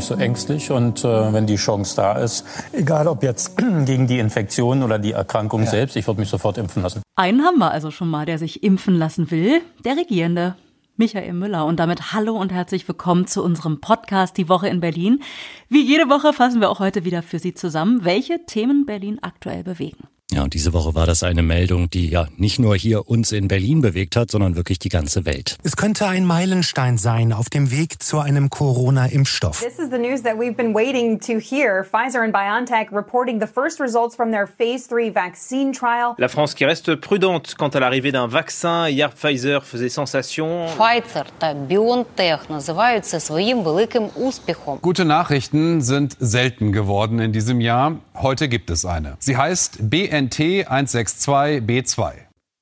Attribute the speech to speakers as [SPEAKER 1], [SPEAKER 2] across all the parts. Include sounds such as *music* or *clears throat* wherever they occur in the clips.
[SPEAKER 1] Nicht so ängstlich und äh, wenn die Chance da ist, egal ob jetzt *clears throat* gegen die Infektion oder die Erkrankung ja. selbst, ich würde mich sofort impfen lassen.
[SPEAKER 2] Einen haben wir also schon mal, der sich impfen lassen will, der Regierende. Michael Müller und damit hallo und herzlich willkommen zu unserem Podcast Die Woche in Berlin. Wie jede Woche fassen wir auch heute wieder für Sie zusammen, welche Themen Berlin aktuell bewegen.
[SPEAKER 3] Ja, und diese Woche war das eine Meldung, die ja nicht nur hier uns in Berlin bewegt hat, sondern wirklich die ganze Welt.
[SPEAKER 4] Es könnte ein Meilenstein sein auf dem Weg zu einem Corona-Impfstoff. This is the news that we've been waiting to hear. Pfizer and BioNTech reporting the first results from their phase 3 vaccine trial.
[SPEAKER 5] La France qui reste prudente quant à l'arrivée d'un vaccin. Hier Pfizer faisait sensation. Pfizer
[SPEAKER 6] та BioNTech называют своим великим успехом.
[SPEAKER 7] Gute Nachrichten sind selten geworden in diesem Jahr. Heute gibt es eine. Sie heißt BN BNT 162b2.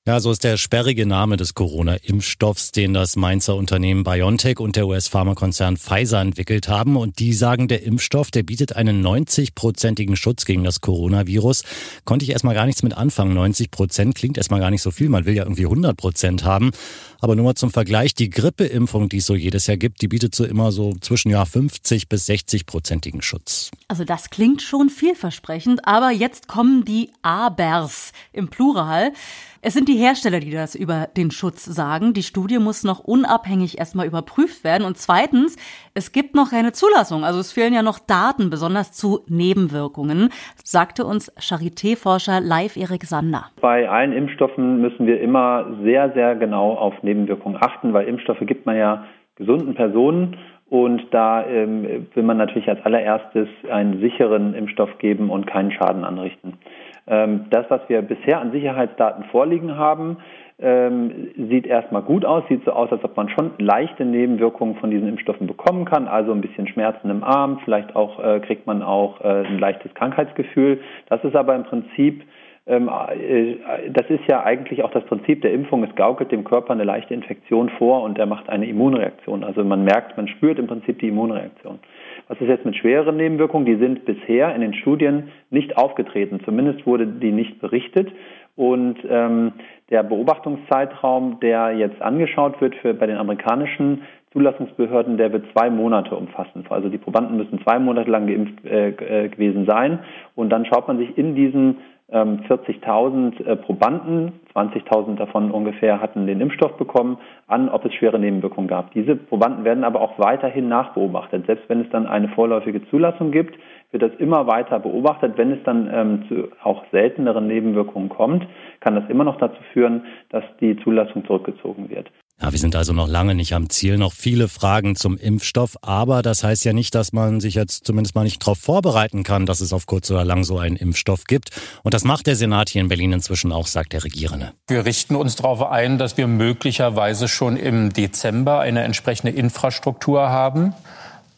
[SPEAKER 3] Ja, so ist der sperrige Name des Corona-Impfstoffs, den das Mainzer Unternehmen BioNTech und der US-Pharmakonzern Pfizer entwickelt haben. Und die sagen, der Impfstoff, der bietet einen 90-prozentigen Schutz gegen das Coronavirus. Konnte ich erstmal gar nichts mit anfangen. 90 Prozent klingt erstmal gar nicht so viel. Man will ja irgendwie 100 Prozent haben. Aber nur mal zum Vergleich, die Grippeimpfung, die es so jedes Jahr gibt, die bietet so immer so zwischen ja 50 bis 60 prozentigen Schutz.
[SPEAKER 2] Also das klingt schon vielversprechend, aber jetzt kommen die Abers im Plural. Es sind die Hersteller, die das über den Schutz sagen. Die Studie muss noch unabhängig erstmal überprüft werden. Und zweitens, es gibt noch keine Zulassung. Also es fehlen ja noch Daten, besonders zu Nebenwirkungen, sagte uns Charité-Forscher Live Erik Sander.
[SPEAKER 8] Bei allen Impfstoffen müssen wir immer sehr, sehr genau auf Nebenwirkungen achten, weil Impfstoffe gibt man ja gesunden Personen und da ähm, will man natürlich als allererstes einen sicheren Impfstoff geben und keinen Schaden anrichten. Ähm, das, was wir bisher an Sicherheitsdaten vorliegen haben, ähm, sieht erstmal gut aus, sieht so aus, als ob man schon leichte Nebenwirkungen von diesen Impfstoffen bekommen kann, also ein bisschen Schmerzen im Arm, vielleicht auch äh, kriegt man auch äh, ein leichtes Krankheitsgefühl. Das ist aber im Prinzip das ist ja eigentlich auch das Prinzip der Impfung. Es gaukelt dem Körper eine leichte Infektion vor und er macht eine Immunreaktion. Also man merkt, man spürt im Prinzip die Immunreaktion. Was ist jetzt mit schwereren Nebenwirkungen? Die sind bisher in den Studien nicht aufgetreten. Zumindest wurde die nicht berichtet. Und ähm, der Beobachtungszeitraum, der jetzt angeschaut wird für, bei den amerikanischen Zulassungsbehörden, der wird zwei Monate umfassen. Also die Probanden müssen zwei Monate lang geimpft äh, äh gewesen sein. Und dann schaut man sich in diesen 40.000 ähm, äh, Probanden, 20.000 davon ungefähr hatten den Impfstoff bekommen, an, ob es schwere Nebenwirkungen gab. Diese Probanden werden aber auch weiterhin nachbeobachtet. Selbst wenn es dann eine vorläufige Zulassung gibt, wird das immer weiter beobachtet. Wenn es dann ähm, zu auch selteneren Nebenwirkungen kommt, kann das immer noch dazu führen, dass die Zulassung zurückgezogen wird.
[SPEAKER 3] Ja, wir sind also noch lange nicht am Ziel, noch viele Fragen zum Impfstoff, aber das heißt ja nicht, dass man sich jetzt zumindest mal nicht darauf vorbereiten kann, dass es auf kurz oder lang so einen Impfstoff gibt. Und das macht der Senat hier in Berlin inzwischen auch, sagt der Regierende.
[SPEAKER 1] Wir richten uns darauf ein, dass wir möglicherweise schon im Dezember eine entsprechende Infrastruktur haben.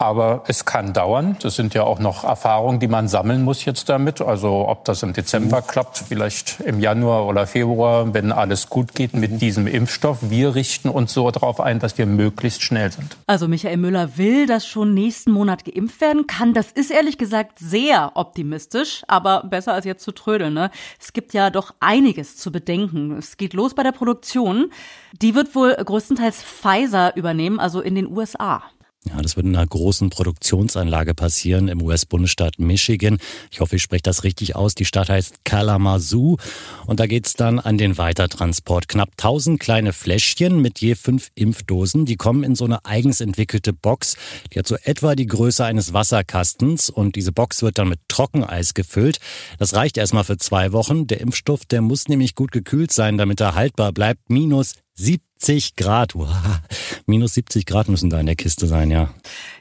[SPEAKER 1] Aber es kann dauern. Das sind ja auch noch Erfahrungen, die man sammeln muss jetzt damit. Also ob das im Dezember mhm. klappt, vielleicht im Januar oder Februar, wenn alles gut geht mit diesem Impfstoff. Wir richten uns so darauf ein, dass wir möglichst schnell sind.
[SPEAKER 2] Also Michael Müller will, dass schon nächsten Monat geimpft werden kann. Das ist ehrlich gesagt sehr optimistisch, aber besser als jetzt zu trödeln. Ne? Es gibt ja doch einiges zu bedenken. Es geht los bei der Produktion. Die wird wohl größtenteils Pfizer übernehmen, also in den USA.
[SPEAKER 3] Ja, das wird in einer großen Produktionsanlage passieren im US-Bundesstaat Michigan. Ich hoffe, ich spreche das richtig aus. Die Stadt heißt Kalamazoo und da geht's dann an den Weitertransport. Knapp 1000 kleine Fläschchen mit je fünf Impfdosen, die kommen in so eine eigens entwickelte Box. Die hat so etwa die Größe eines Wasserkastens und diese Box wird dann mit Trockeneis gefüllt. Das reicht erstmal für zwei Wochen. Der Impfstoff, der muss nämlich gut gekühlt sein, damit er haltbar bleibt. Minus 70 Grad. Wow. *laughs* Minus 70 Grad müssen da in der Kiste sein, ja.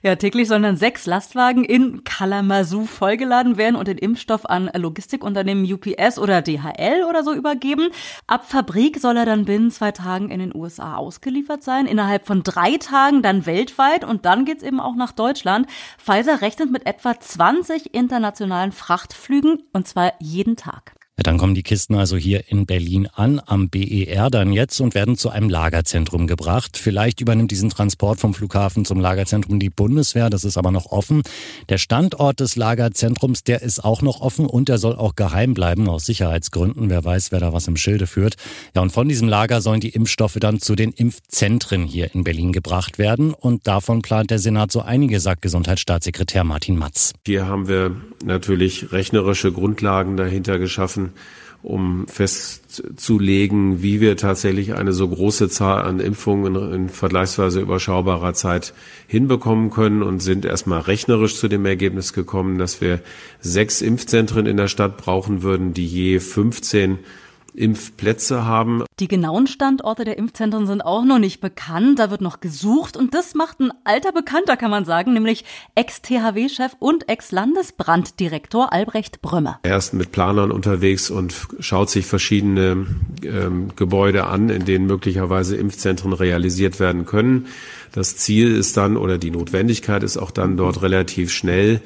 [SPEAKER 2] Ja, täglich sollen dann sechs Lastwagen in Kalamazoo vollgeladen werden und den Impfstoff an Logistikunternehmen UPS oder DHL oder so übergeben. Ab Fabrik soll er dann binnen zwei Tagen in den USA ausgeliefert sein, innerhalb von drei Tagen dann weltweit und dann geht's eben auch nach Deutschland. Pfizer rechnet mit etwa 20 internationalen Frachtflügen und zwar jeden Tag.
[SPEAKER 3] Ja, dann kommen die Kisten also hier in Berlin an, am BER dann jetzt und werden zu einem Lagerzentrum gebracht. Vielleicht übernimmt diesen Transport vom Flughafen zum Lagerzentrum die Bundeswehr, das ist aber noch offen. Der Standort des Lagerzentrums, der ist auch noch offen und der soll auch geheim bleiben, aus Sicherheitsgründen. Wer weiß, wer da was im Schilde führt. Ja, und von diesem Lager sollen die Impfstoffe dann zu den Impfzentren hier in Berlin gebracht werden. Und davon plant der Senat so einige, sagt Gesundheitsstaatssekretär Martin Matz.
[SPEAKER 9] Hier haben wir natürlich rechnerische Grundlagen dahinter geschaffen um festzulegen, wie wir tatsächlich eine so große Zahl an Impfungen in, in, vergleichsweise überschaubarer Zeit hinbekommen können und sind erstmal rechnerisch zu dem Ergebnis gekommen, dass wir sechs Impfzentren in der Stadt brauchen würden, die je 15 Impfplätze haben.
[SPEAKER 2] Die genauen Standorte der Impfzentren sind auch noch nicht bekannt. Da wird noch gesucht. Und das macht ein alter Bekannter, kann man sagen, nämlich Ex-THW-Chef und Ex-Landesbranddirektor Albrecht Brömmer.
[SPEAKER 9] Er ist mit Planern unterwegs und schaut sich verschiedene ähm, Gebäude an, in denen möglicherweise Impfzentren realisiert werden können. Das Ziel ist dann oder die Notwendigkeit ist auch dann dort relativ schnell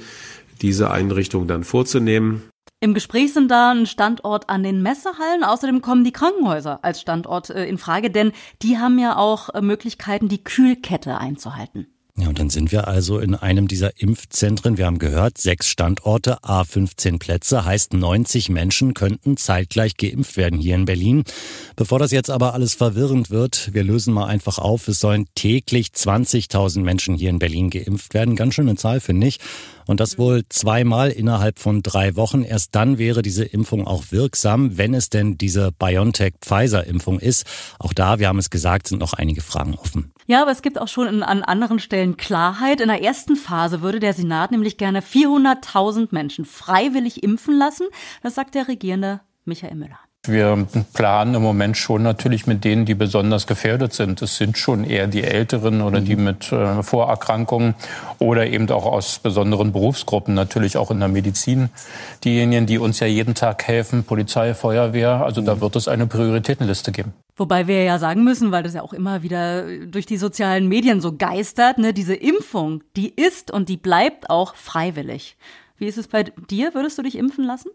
[SPEAKER 9] diese Einrichtung dann vorzunehmen.
[SPEAKER 2] Im Gespräch sind da ein Standort an den Messehallen. Außerdem kommen die Krankenhäuser als Standort äh, in Frage, denn die haben ja auch äh, Möglichkeiten, die Kühlkette einzuhalten.
[SPEAKER 3] Ja, und dann sind wir also in einem dieser Impfzentren. Wir haben gehört, sechs Standorte, A15 Plätze, heißt 90 Menschen könnten zeitgleich geimpft werden hier in Berlin. Bevor das jetzt aber alles verwirrend wird, wir lösen mal einfach auf. Es sollen täglich 20.000 Menschen hier in Berlin geimpft werden. Ganz schöne Zahl, finde ich. Und das wohl zweimal innerhalb von drei Wochen. Erst dann wäre diese Impfung auch wirksam, wenn es denn diese BioNTech-Pfizer-Impfung ist. Auch da, wir haben es gesagt, sind noch einige Fragen offen.
[SPEAKER 2] Ja, aber es gibt auch schon an anderen Stellen Klarheit. In der ersten Phase würde der Senat nämlich gerne 400.000 Menschen freiwillig impfen lassen. Das sagt der regierende Michael Müller.
[SPEAKER 1] Wir planen im Moment schon natürlich mit denen, die besonders gefährdet sind. Es sind schon eher die Älteren oder die mhm. mit äh, Vorerkrankungen oder eben auch aus besonderen Berufsgruppen, natürlich auch in der Medizin. Diejenigen, die uns ja jeden Tag helfen, Polizei, Feuerwehr. Also da mhm. wird es eine Prioritätenliste geben.
[SPEAKER 2] Wobei wir ja sagen müssen, weil das ja auch immer wieder durch die sozialen Medien so geistert, ne, diese Impfung, die ist und die bleibt auch freiwillig. Wie ist es bei dir? Würdest du dich impfen lassen?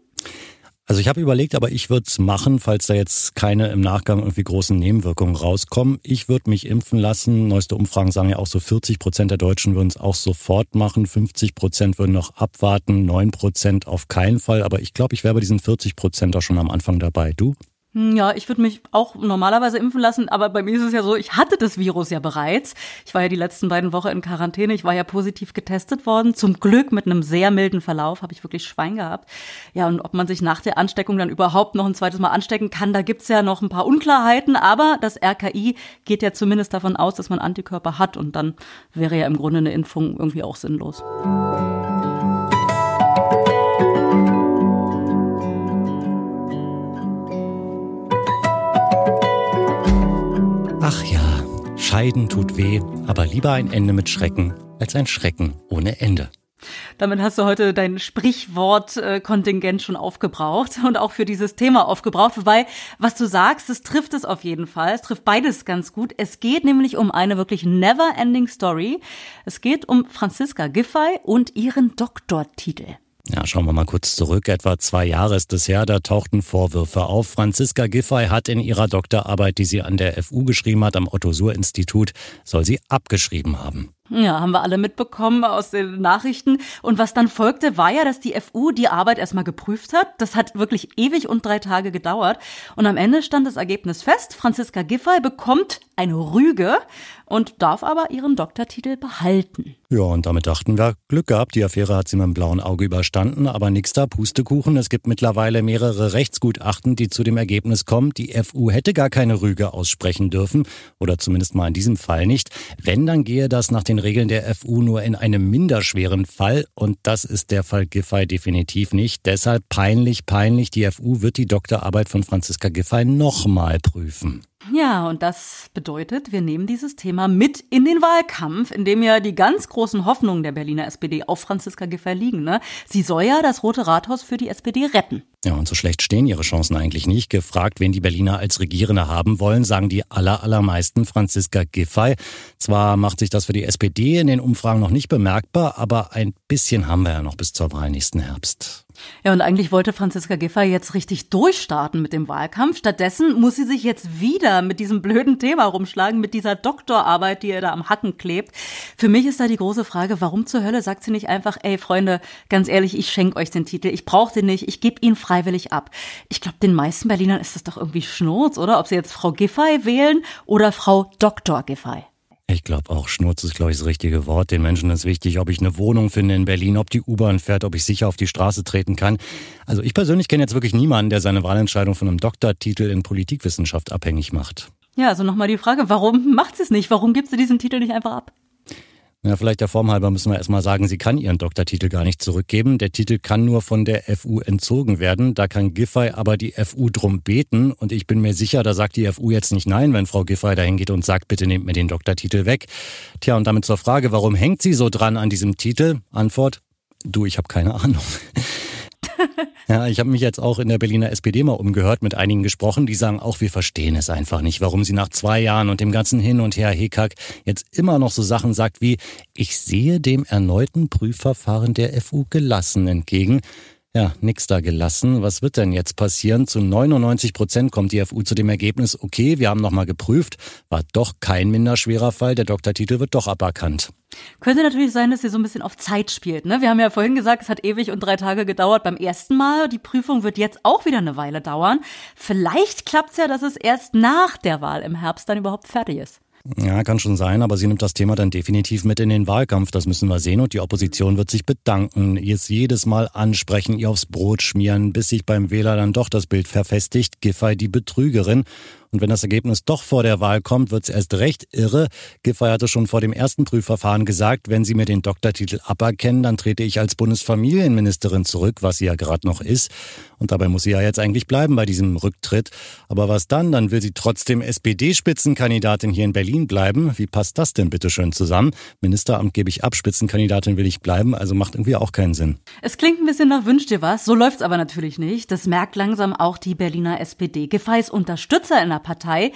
[SPEAKER 3] Also ich habe überlegt, aber ich würde es machen, falls da jetzt keine im Nachgang irgendwie großen Nebenwirkungen rauskommen. Ich würde mich impfen lassen. Neueste Umfragen sagen ja auch so 40 Prozent der Deutschen würden es auch sofort machen. 50 Prozent würden noch abwarten. 9 Prozent auf keinen Fall. Aber ich glaube, ich wäre bei diesen 40 Prozent auch schon am Anfang dabei. Du?
[SPEAKER 2] Hm, ja, ich würde mich auch normalerweise impfen lassen, aber bei mir ist es ja so, ich hatte das Virus ja bereits. Ich war ja die letzten beiden Wochen in Quarantäne, ich war ja positiv getestet worden. Zum Glück mit einem sehr milden Verlauf, habe ich wirklich Schwein gehabt. Ja, und ob man sich nach der Ansteckung dann überhaupt noch ein zweites Mal anstecken kann, da gibt's ja noch ein paar Unklarheiten, aber das RKI geht ja zumindest davon aus, dass man Antikörper hat und dann wäre ja im Grunde eine Impfung irgendwie auch sinnlos.
[SPEAKER 3] Scheiden tut weh, aber lieber ein Ende mit Schrecken als ein Schrecken ohne Ende.
[SPEAKER 2] Damit hast du heute dein Sprichwortkontingent schon aufgebraucht und auch für dieses Thema aufgebraucht. Wobei, was du sagst, das trifft es auf jeden Fall. Es trifft beides ganz gut. Es geht nämlich um eine wirklich never-ending Story. Es geht um Franziska Giffey und ihren Doktortitel.
[SPEAKER 3] Ja, schauen wir mal kurz zurück. Etwa zwei Jahre ist es her, da tauchten Vorwürfe auf. Franziska Giffey hat in ihrer Doktorarbeit, die sie an der FU geschrieben hat, am Otto-Suhr-Institut, soll sie abgeschrieben haben.
[SPEAKER 2] Ja, haben wir alle mitbekommen aus den Nachrichten. Und was dann folgte, war ja, dass die FU die Arbeit erstmal geprüft hat. Das hat wirklich ewig und drei Tage gedauert. Und am Ende stand das Ergebnis fest. Franziska Giffey bekommt eine Rüge und darf aber ihren Doktortitel behalten.
[SPEAKER 3] Ja, und damit dachten wir, Glück gehabt, die Affäre hat sie mit dem blauen Auge überstanden, aber nix da, Pustekuchen. Es gibt mittlerweile mehrere Rechtsgutachten, die zu dem Ergebnis kommen, die FU hätte gar keine Rüge aussprechen dürfen, oder zumindest mal in diesem Fall nicht. Wenn, dann gehe das nach den Regeln der FU nur in einem minderschweren Fall, und das ist der Fall Giffey definitiv nicht. Deshalb peinlich, peinlich, die FU wird die Doktorarbeit von Franziska Giffey nochmal prüfen.
[SPEAKER 2] Ja, und das bedeutet, wir nehmen dieses Thema mit in den Wahlkampf, in dem ja die ganz großen Hoffnungen der Berliner SPD auf Franziska Giffey liegen. Ne? Sie soll ja das Rote Rathaus für die SPD retten.
[SPEAKER 3] Ja, und so schlecht stehen ihre Chancen eigentlich nicht. Gefragt, wen die Berliner als Regierende haben wollen, sagen die aller, allermeisten Franziska Giffey. Zwar macht sich das für die SPD in den Umfragen noch nicht bemerkbar, aber ein bisschen haben wir ja noch bis zur Wahl nächsten Herbst.
[SPEAKER 2] Ja, und eigentlich wollte Franziska Giffey jetzt richtig durchstarten mit dem Wahlkampf. Stattdessen muss sie sich jetzt wieder mit diesem blöden Thema rumschlagen, mit dieser Doktorarbeit, die ihr da am Hacken klebt. Für mich ist da die große Frage, warum zur Hölle sagt sie nicht einfach, ey Freunde, ganz ehrlich, ich schenke euch den Titel, ich brauche den nicht, ich gebe ihn freiwillig ab. Ich glaube, den meisten Berlinern ist das doch irgendwie Schnurz, oder? Ob sie jetzt Frau Giffey wählen oder Frau Dr. Giffey.
[SPEAKER 3] Ich glaube auch, Schnurz ist, glaube ich, das richtige Wort. Den Menschen ist wichtig, ob ich eine Wohnung finde in Berlin, ob die U-Bahn fährt, ob ich sicher auf die Straße treten kann. Also ich persönlich kenne jetzt wirklich niemanden, der seine Wahlentscheidung von einem Doktortitel in Politikwissenschaft abhängig macht.
[SPEAKER 2] Ja, also nochmal die Frage, warum macht sie es nicht? Warum gibt sie diesen Titel nicht einfach ab?
[SPEAKER 3] Ja, vielleicht der Form halber müssen wir erstmal sagen, sie kann ihren Doktortitel gar nicht zurückgeben. Der Titel kann nur von der FU entzogen werden. Da kann Giffey aber die FU drum beten. Und ich bin mir sicher, da sagt die FU jetzt nicht nein, wenn Frau Giffey dahin geht und sagt, bitte nehmt mir den Doktortitel weg. Tja, und damit zur Frage, warum hängt sie so dran an diesem Titel? Antwort, du, ich habe keine Ahnung. Ja, ich habe mich jetzt auch in der Berliner SPD mal umgehört, mit einigen gesprochen, die sagen auch, wir verstehen es einfach nicht, warum sie nach zwei Jahren und dem ganzen Hin und Her Hickhack jetzt immer noch so Sachen sagt wie, ich sehe dem erneuten Prüfverfahren der FU gelassen entgegen. Ja, nix da gelassen. Was wird denn jetzt passieren? Zu 99 Prozent kommt die FU zu dem Ergebnis, okay, wir haben nochmal geprüft, war doch kein minder schwerer Fall, der Doktortitel wird doch aberkannt.
[SPEAKER 2] Könnte natürlich sein, dass sie so ein bisschen auf Zeit spielt. Ne? Wir haben ja vorhin gesagt, es hat ewig und drei Tage gedauert beim ersten Mal. Die Prüfung wird jetzt auch wieder eine Weile dauern. Vielleicht klappt es ja, dass es erst nach der Wahl im Herbst dann überhaupt fertig ist.
[SPEAKER 3] Ja, kann schon sein, aber sie nimmt das Thema dann definitiv mit in den Wahlkampf. Das müssen wir sehen. Und die Opposition wird sich bedanken, ihr jedes Mal ansprechen, ihr aufs Brot schmieren, bis sich beim Wähler dann doch das Bild verfestigt. Giffey die Betrügerin. Und wenn das Ergebnis doch vor der Wahl kommt, wird es erst recht irre. Giffey hatte schon vor dem ersten Prüfverfahren gesagt, wenn Sie mir den Doktortitel aberkennen, dann trete ich als Bundesfamilienministerin zurück, was sie ja gerade noch ist. Und dabei muss sie ja jetzt eigentlich bleiben bei diesem Rücktritt. Aber was dann? Dann will sie trotzdem SPD-Spitzenkandidatin hier in Berlin bleiben. Wie passt das denn bitte schön zusammen? Ministeramt gebe ich ab, Spitzenkandidatin will ich bleiben, also macht irgendwie auch keinen Sinn.
[SPEAKER 2] Es klingt ein bisschen nach Wünsch dir was, so läuft's aber natürlich nicht. Das merkt langsam auch die Berliner SPD. Giffey's Unterstützer in der Partei,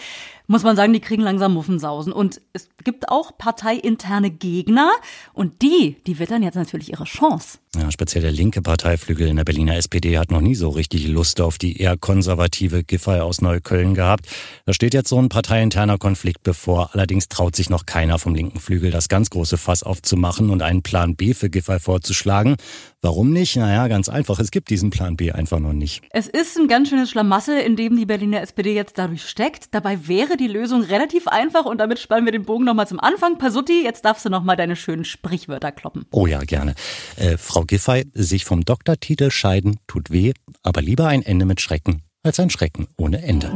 [SPEAKER 2] muss man sagen, die kriegen langsam Muffensausen. Und es gibt auch parteiinterne Gegner und die, die wittern jetzt natürlich ihre Chance.
[SPEAKER 3] Ja, speziell der linke Parteiflügel in der Berliner SPD hat noch nie so richtig Lust auf die eher konservative Giffey aus Neukölln gehabt. Da steht jetzt so ein parteiinterner Konflikt bevor. Allerdings traut sich noch keiner vom linken Flügel, das ganz große Fass aufzumachen und einen Plan B für Giffey vorzuschlagen. Warum nicht? Naja, ganz einfach. Es gibt diesen Plan B einfach noch nicht.
[SPEAKER 2] Es ist ein ganz schönes Schlamassel, in dem die Berliner SPD jetzt dadurch steckt. Dabei wäre die Lösung relativ einfach und damit spannen wir den Bogen nochmal zum Anfang. Pasutti, jetzt darfst du nochmal deine schönen Sprichwörter kloppen.
[SPEAKER 3] Oh ja, gerne. Äh, Frau Giffey, sich vom Doktortitel scheiden tut weh, aber lieber ein Ende mit Schrecken als ein Schrecken ohne Ende.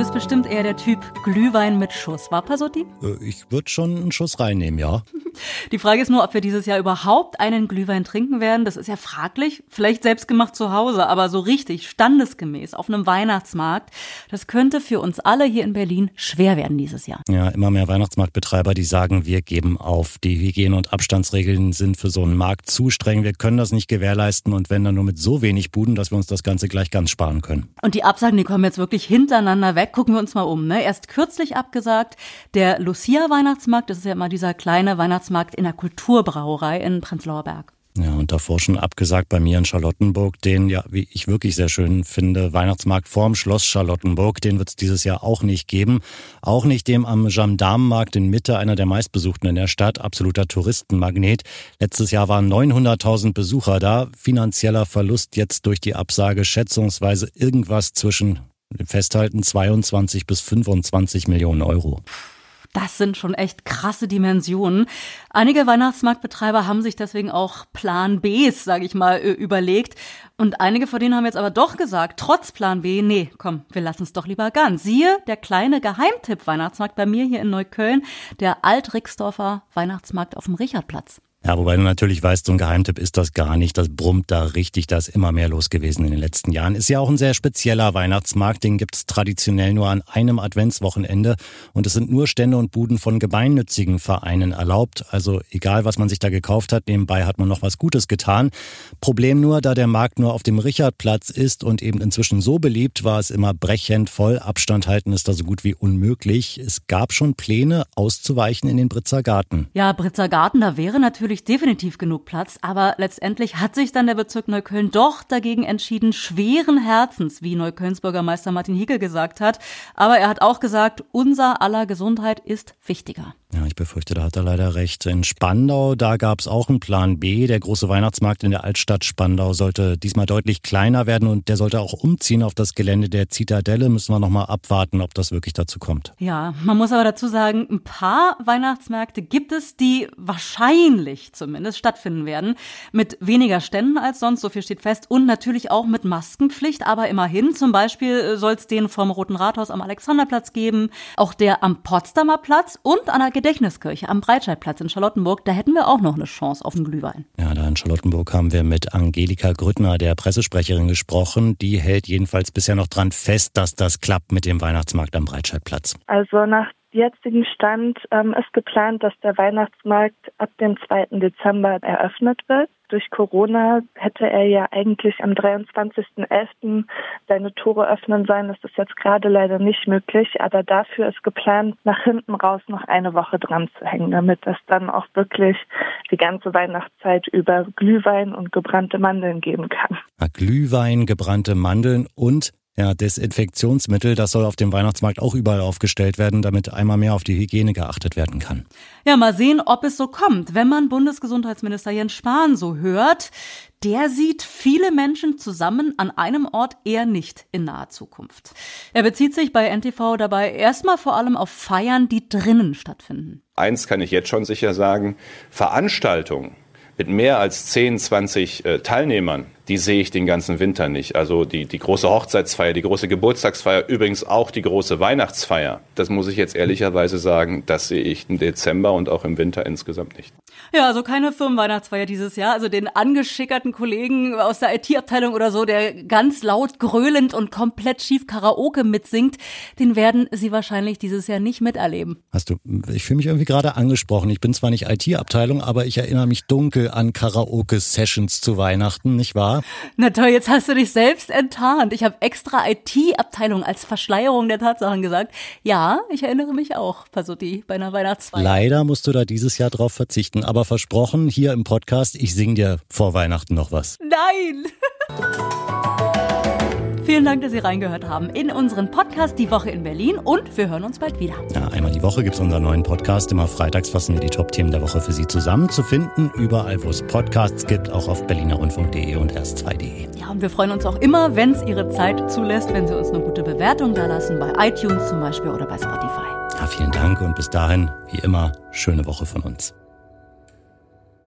[SPEAKER 2] bist bestimmt eher der Typ Glühwein mit Schuss, war Pasotti?
[SPEAKER 3] Äh, ich würde schon einen Schuss reinnehmen, ja. *laughs*
[SPEAKER 2] Die Frage ist nur, ob wir dieses Jahr überhaupt einen Glühwein trinken werden. Das ist ja fraglich. Vielleicht selbst gemacht zu Hause, aber so richtig, standesgemäß, auf einem Weihnachtsmarkt. Das könnte für uns alle hier in Berlin schwer werden dieses Jahr.
[SPEAKER 3] Ja, immer mehr Weihnachtsmarktbetreiber, die sagen, wir geben auf. Die Hygiene- und Abstandsregeln sind für so einen Markt zu streng. Wir können das nicht gewährleisten und wenn dann nur mit so wenig Buden, dass wir uns das Ganze gleich ganz sparen können.
[SPEAKER 2] Und die Absagen, die kommen jetzt wirklich hintereinander weg. Gucken wir uns mal um. Ne? Erst kürzlich abgesagt der Lucia-Weihnachtsmarkt. Das ist ja immer dieser kleine Weihnachtsmarkt in der Kulturbrauerei in Prenzlauer Berg.
[SPEAKER 3] Ja, und davor schon abgesagt bei mir in Charlottenburg, den, ja, wie ich wirklich sehr schön finde, Weihnachtsmarkt vorm Schloss Charlottenburg, den wird es dieses Jahr auch nicht geben. Auch nicht dem am Gendarmenmarkt in Mitte, einer der meistbesuchten in der Stadt, absoluter Touristenmagnet. Letztes Jahr waren 900.000 Besucher da. Finanzieller Verlust jetzt durch die Absage schätzungsweise irgendwas zwischen Festhalten 22 bis 25 Millionen Euro.
[SPEAKER 2] Das sind schon echt krasse Dimensionen. Einige Weihnachtsmarktbetreiber haben sich deswegen auch Plan Bs, sage ich mal, überlegt. Und einige von denen haben jetzt aber doch gesagt, trotz Plan B, nee, komm, wir lassen es doch lieber ganz. Siehe, der kleine Geheimtipp Weihnachtsmarkt bei mir hier in Neukölln, der Alt-Rixdorfer Weihnachtsmarkt auf dem Richardplatz.
[SPEAKER 3] Ja, wobei du natürlich weißt, so ein Geheimtipp ist das gar nicht. Das brummt da richtig, da ist immer mehr los gewesen in den letzten Jahren. Ist ja auch ein sehr spezieller Weihnachtsmarkt, den gibt's traditionell nur an einem Adventswochenende und es sind nur Stände und Buden von gemeinnützigen Vereinen erlaubt. Also egal, was man sich da gekauft hat, nebenbei hat man noch was Gutes getan. Problem nur, da der Markt nur auf dem Richardplatz ist und eben inzwischen so beliebt, war es immer brechend voll. Abstand halten ist da so gut wie unmöglich. Es gab schon Pläne, auszuweichen in den Britzer Garten.
[SPEAKER 2] Ja, Britzer Garten, da wäre natürlich natürlich definitiv genug Platz, aber letztendlich hat sich dann der Bezirk Neukölln doch dagegen entschieden, schweren Herzens, wie Neuköllns Bürgermeister Martin Hickel gesagt hat. Aber er hat auch gesagt, unser aller Gesundheit ist wichtiger.
[SPEAKER 3] Ja, ich befürchte, da hat er leider recht. In Spandau, da gab es auch einen Plan B. Der große Weihnachtsmarkt in der Altstadt Spandau sollte diesmal deutlich kleiner werden und der sollte auch umziehen auf das Gelände der Zitadelle. Müssen wir nochmal abwarten, ob das wirklich dazu kommt.
[SPEAKER 2] Ja, man muss aber dazu sagen, ein paar Weihnachtsmärkte gibt es, die wahrscheinlich zumindest stattfinden werden. Mit weniger Ständen als sonst, so viel steht fest. Und natürlich auch mit Maskenpflicht. Aber immerhin, zum Beispiel soll es den vom Roten Rathaus am Alexanderplatz geben, auch der am Potsdamer Platz und an der Gedächtniskirche am Breitscheidplatz in Charlottenburg, da hätten wir auch noch eine Chance auf einen Glühwein.
[SPEAKER 3] Ja, da in Charlottenburg haben wir mit Angelika Grüttner, der Pressesprecherin, gesprochen. Die hält jedenfalls bisher noch dran fest, dass das klappt mit dem Weihnachtsmarkt am Breitscheidplatz.
[SPEAKER 10] Also nach jetzigen Stand ähm, ist geplant, dass der Weihnachtsmarkt ab dem 2. Dezember eröffnet wird. Durch Corona hätte er ja eigentlich am 23.11. seine Tore öffnen sollen. Das ist jetzt gerade leider nicht möglich, aber dafür ist geplant, nach hinten raus noch eine Woche dran zu hängen, damit es dann auch wirklich die ganze Weihnachtszeit über Glühwein und gebrannte Mandeln geben kann.
[SPEAKER 3] Glühwein, gebrannte Mandeln und ja, Desinfektionsmittel, das soll auf dem Weihnachtsmarkt auch überall aufgestellt werden, damit einmal mehr auf die Hygiene geachtet werden kann.
[SPEAKER 2] Ja, mal sehen, ob es so kommt. Wenn man Bundesgesundheitsminister Jens Spahn so hört, der sieht viele Menschen zusammen an einem Ort eher nicht in naher Zukunft. Er bezieht sich bei NTV dabei erstmal vor allem auf Feiern, die drinnen stattfinden.
[SPEAKER 11] Eins kann ich jetzt schon sicher sagen, Veranstaltungen mit mehr als 10, 20 äh, Teilnehmern, die sehe ich den ganzen Winter nicht. Also die, die große Hochzeitsfeier, die große Geburtstagsfeier, übrigens auch die große Weihnachtsfeier. Das muss ich jetzt ehrlicherweise sagen, das sehe ich im Dezember und auch im Winter insgesamt nicht.
[SPEAKER 2] Ja, also keine Firmenweihnachtsfeier dieses Jahr. Also den angeschickerten Kollegen aus der IT-Abteilung oder so, der ganz laut gröhlend und komplett schief Karaoke mitsingt, den werden Sie wahrscheinlich dieses Jahr nicht miterleben.
[SPEAKER 3] Hast du, ich fühle mich irgendwie gerade angesprochen. Ich bin zwar nicht IT-Abteilung, aber ich erinnere mich dunkel an Karaoke-Sessions zu Weihnachten, nicht wahr? *laughs*
[SPEAKER 2] Na toll, jetzt hast du dich selbst enttarnt. Ich habe extra IT-Abteilung als Verschleierung der Tatsachen gesagt. Ja, ich erinnere mich auch, Pasotti, bei einer Weihnachtsfeier.
[SPEAKER 3] Leider musst du da dieses Jahr drauf verzichten, aber versprochen, hier im Podcast, ich sing dir vor Weihnachten noch was.
[SPEAKER 2] Nein! *laughs* Vielen Dank, dass Sie reingehört haben in unseren Podcast Die Woche in Berlin und wir hören uns bald wieder.
[SPEAKER 3] Ja, einmal die Woche gibt es unseren neuen Podcast. Immer freitags fassen wir die Top-Themen der Woche für Sie zusammen zu finden. Überall, wo es Podcasts gibt, auch auf berlinerrundfunk.de und erst2.de.
[SPEAKER 2] Ja, und wir freuen uns auch immer, wenn es Ihre Zeit zulässt, wenn Sie uns eine gute Bewertung da lassen, bei iTunes zum Beispiel oder bei Spotify.
[SPEAKER 3] Ja, vielen Dank und bis dahin, wie immer, schöne Woche von uns.